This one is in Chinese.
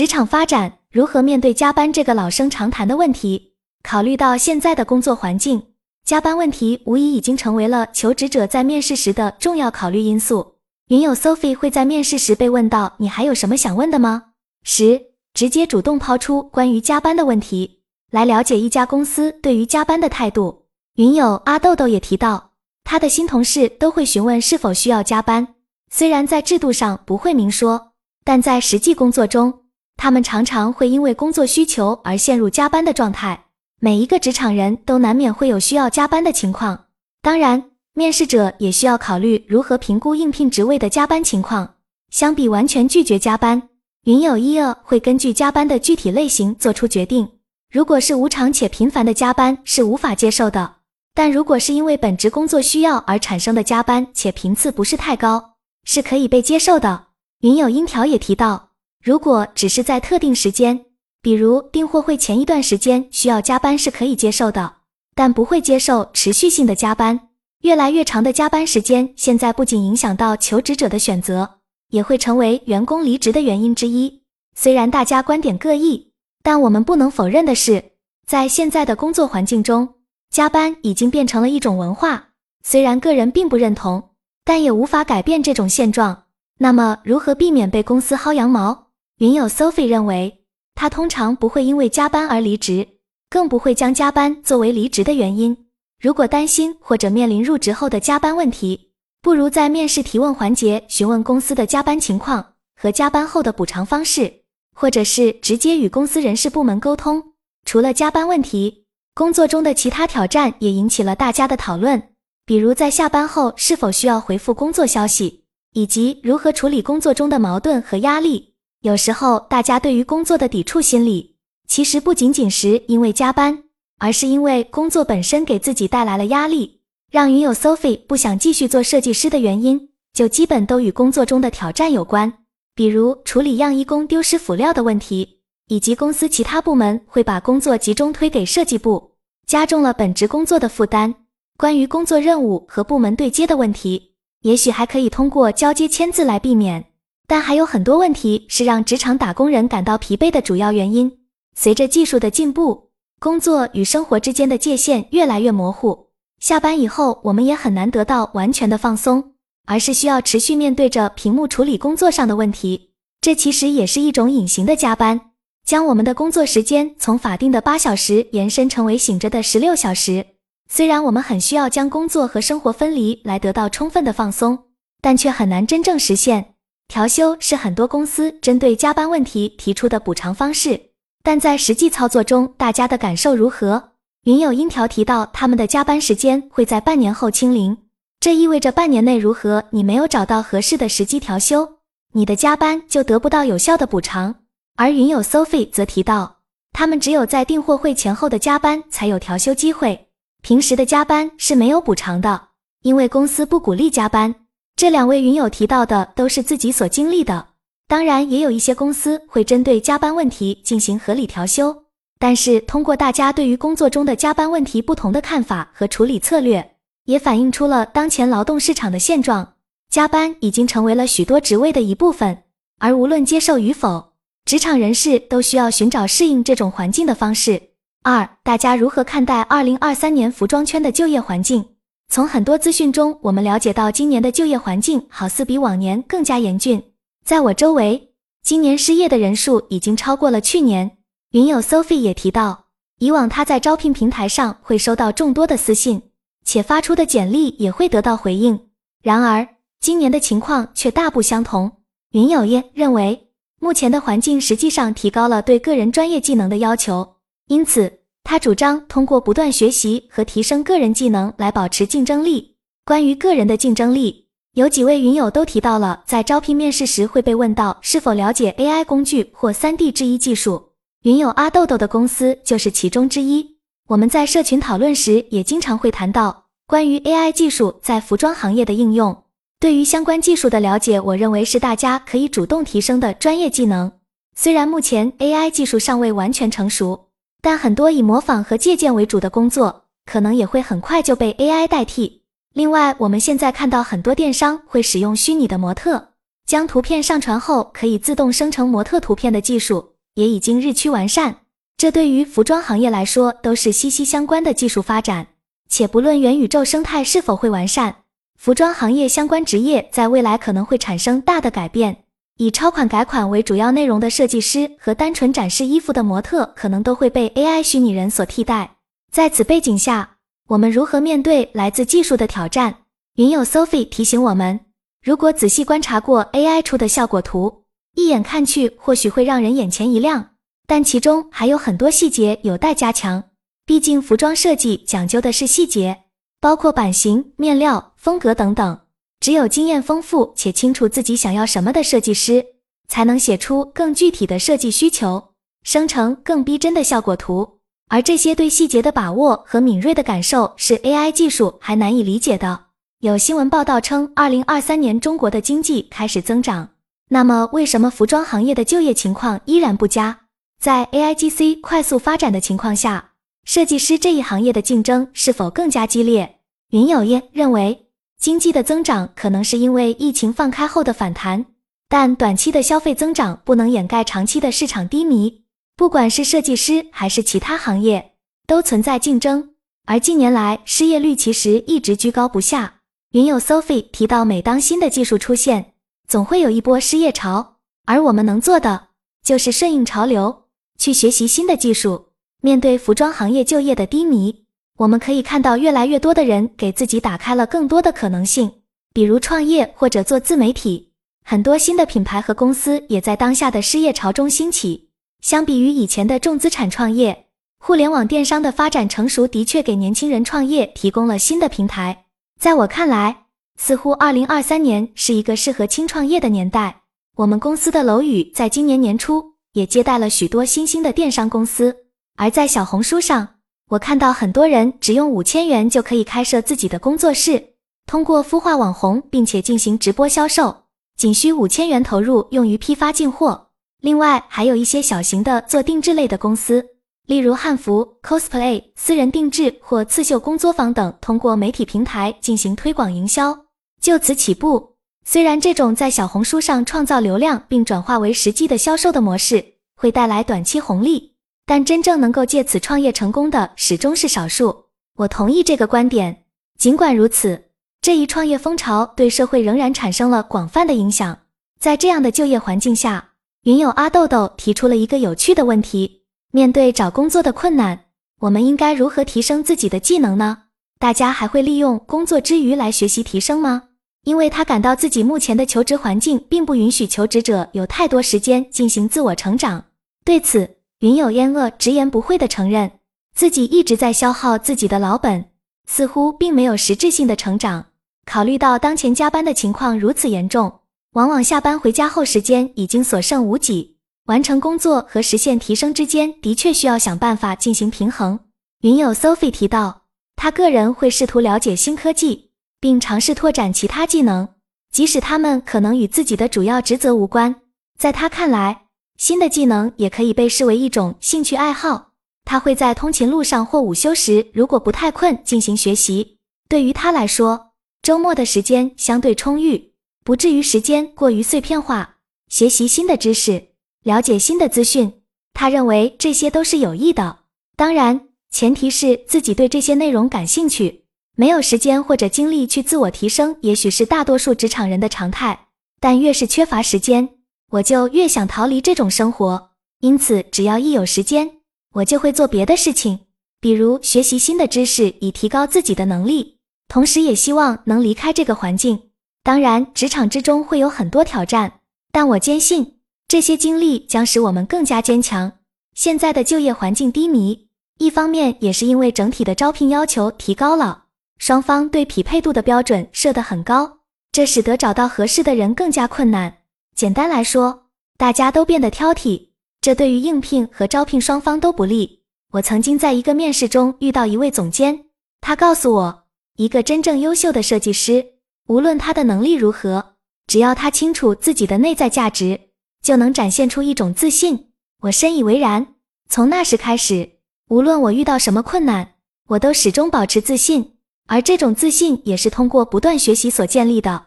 职场发展如何面对加班这个老生常谈的问题？考虑到现在的工作环境，加班问题无疑已经成为了求职者在面试时的重要考虑因素。云友 Sophie 会在面试时被问到：“你还有什么想问的吗？”十，直接主动抛出关于加班的问题，来了解一家公司对于加班的态度。云友阿豆豆也提到，他的新同事都会询问是否需要加班，虽然在制度上不会明说，但在实际工作中。他们常常会因为工作需求而陷入加班的状态。每一个职场人都难免会有需要加班的情况，当然，面试者也需要考虑如何评估应聘职位的加班情况。相比完全拒绝加班，云友一二会根据加班的具体类型做出决定。如果是无偿且频繁的加班是无法接受的，但如果是因为本职工作需要而产生的加班且频次不是太高，是可以被接受的。云友音条也提到。如果只是在特定时间，比如订货会前一段时间需要加班是可以接受的，但不会接受持续性的加班。越来越长的加班时间，现在不仅影响到求职者的选择，也会成为员工离职的原因之一。虽然大家观点各异，但我们不能否认的是，在现在的工作环境中，加班已经变成了一种文化。虽然个人并不认同，但也无法改变这种现状。那么，如何避免被公司薅羊毛？云友 Sophie 认为，他通常不会因为加班而离职，更不会将加班作为离职的原因。如果担心或者面临入职后的加班问题，不如在面试提问环节询问公司的加班情况和加班后的补偿方式，或者是直接与公司人事部门沟通。除了加班问题，工作中的其他挑战也引起了大家的讨论，比如在下班后是否需要回复工作消息，以及如何处理工作中的矛盾和压力。有时候，大家对于工作的抵触心理，其实不仅仅是因为加班，而是因为工作本身给自己带来了压力。让云友 Sophie 不想继续做设计师的原因，就基本都与工作中的挑战有关，比如处理样衣工丢失辅料的问题，以及公司其他部门会把工作集中推给设计部，加重了本职工作的负担。关于工作任务和部门对接的问题，也许还可以通过交接签字来避免。但还有很多问题是让职场打工人感到疲惫的主要原因。随着技术的进步，工作与生活之间的界限越来越模糊。下班以后，我们也很难得到完全的放松，而是需要持续面对着屏幕处理工作上的问题。这其实也是一种隐形的加班，将我们的工作时间从法定的八小时延伸成为醒着的十六小时。虽然我们很需要将工作和生活分离来得到充分的放松，但却很难真正实现。调休是很多公司针对加班问题提出的补偿方式，但在实际操作中，大家的感受如何？云友音调提到，他们的加班时间会在半年后清零，这意味着半年内，如何你没有找到合适的时机调休，你的加班就得不到有效的补偿。而云友 Sophie 则提到，他们只有在订货会前后的加班才有调休机会，平时的加班是没有补偿的，因为公司不鼓励加班。这两位云友提到的都是自己所经历的，当然也有一些公司会针对加班问题进行合理调休。但是通过大家对于工作中的加班问题不同的看法和处理策略，也反映出了当前劳动市场的现状：加班已经成为了许多职位的一部分，而无论接受与否，职场人士都需要寻找适应这种环境的方式。二，大家如何看待二零二三年服装圈的就业环境？从很多资讯中，我们了解到今年的就业环境好似比往年更加严峻。在我周围，今年失业的人数已经超过了去年。云友 Sophie 也提到，以往他在招聘平台上会收到众多的私信，且发出的简历也会得到回应。然而，今年的情况却大不相同。云友业认为，目前的环境实际上提高了对个人专业技能的要求，因此。他主张通过不断学习和提升个人技能来保持竞争力。关于个人的竞争力，有几位云友都提到了，在招聘面试时会被问到是否了解 AI 工具或 3D 制衣技术。云友阿豆豆的公司就是其中之一。我们在社群讨论时也经常会谈到关于 AI 技术在服装行业的应用。对于相关技术的了解，我认为是大家可以主动提升的专业技能。虽然目前 AI 技术尚未完全成熟。但很多以模仿和借鉴为主的工作，可能也会很快就被 AI 代替。另外，我们现在看到很多电商会使用虚拟的模特，将图片上传后可以自动生成模特图片的技术也已经日趋完善。这对于服装行业来说都是息息相关的技术发展。且不论元宇宙生态是否会完善，服装行业相关职业在未来可能会产生大的改变。以超款改款为主要内容的设计师和单纯展示衣服的模特可能都会被 AI 虚拟人所替代。在此背景下，我们如何面对来自技术的挑战？云友 Sophie 提醒我们：如果仔细观察过 AI 出的效果图，一眼看去或许会让人眼前一亮，但其中还有很多细节有待加强。毕竟，服装设计讲究的是细节，包括版型、面料、风格等等。只有经验丰富且清楚自己想要什么的设计师，才能写出更具体的设计需求，生成更逼真的效果图。而这些对细节的把握和敏锐的感受，是 AI 技术还难以理解的。有新闻报道称，二零二三年中国的经济开始增长，那么为什么服装行业的就业情况依然不佳？在 AIGC 快速发展的情况下，设计师这一行业的竞争是否更加激烈？云有业认为。经济的增长可能是因为疫情放开后的反弹，但短期的消费增长不能掩盖长期的市场低迷。不管是设计师还是其他行业，都存在竞争。而近年来失业率其实一直居高不下。云友 Sophie 提到，每当新的技术出现，总会有一波失业潮，而我们能做的就是顺应潮流，去学习新的技术。面对服装行业就业的低迷。我们可以看到，越来越多的人给自己打开了更多的可能性，比如创业或者做自媒体。很多新的品牌和公司也在当下的失业潮中兴起。相比于以前的重资产创业，互联网电商的发展成熟，的确给年轻人创业提供了新的平台。在我看来，似乎二零二三年是一个适合轻创业的年代。我们公司的楼宇在今年年初也接待了许多新兴的电商公司，而在小红书上。我看到很多人只用五千元就可以开设自己的工作室，通过孵化网红，并且进行直播销售，仅需五千元投入用于批发进货。另外，还有一些小型的做定制类的公司，例如汉服、cosplay、私人定制或刺绣工作坊等，通过媒体平台进行推广营销，就此起步。虽然这种在小红书上创造流量并转化为实际的销售的模式会带来短期红利。但真正能够借此创业成功的始终是少数。我同意这个观点。尽管如此，这一创业风潮对社会仍然产生了广泛的影响。在这样的就业环境下，云友阿豆豆提出了一个有趣的问题：面对找工作的困难，我们应该如何提升自己的技能呢？大家还会利用工作之余来学习提升吗？因为他感到自己目前的求职环境并不允许求职者有太多时间进行自我成长。对此，云有烟恶直言不讳地承认，自己一直在消耗自己的老本，似乎并没有实质性的成长。考虑到当前加班的情况如此严重，往往下班回家后时间已经所剩无几，完成工作和实现提升之间的确需要想办法进行平衡。云友 Sophie 提到，他个人会试图了解新科技，并尝试拓展其他技能，即使他们可能与自己的主要职责无关。在他看来，新的技能也可以被视为一种兴趣爱好。他会在通勤路上或午休时，如果不太困，进行学习。对于他来说，周末的时间相对充裕，不至于时间过于碎片化。学习新的知识，了解新的资讯，他认为这些都是有益的。当然，前提是自己对这些内容感兴趣。没有时间或者精力去自我提升，也许是大多数职场人的常态。但越是缺乏时间，我就越想逃离这种生活，因此只要一有时间，我就会做别的事情，比如学习新的知识以提高自己的能力，同时也希望能离开这个环境。当然，职场之中会有很多挑战，但我坚信这些经历将使我们更加坚强。现在的就业环境低迷，一方面也是因为整体的招聘要求提高了，双方对匹配度的标准设得很高，这使得找到合适的人更加困难。简单来说，大家都变得挑剔，这对于应聘和招聘双方都不利。我曾经在一个面试中遇到一位总监，他告诉我，一个真正优秀的设计师，无论他的能力如何，只要他清楚自己的内在价值，就能展现出一种自信。我深以为然。从那时开始，无论我遇到什么困难，我都始终保持自信，而这种自信也是通过不断学习所建立的。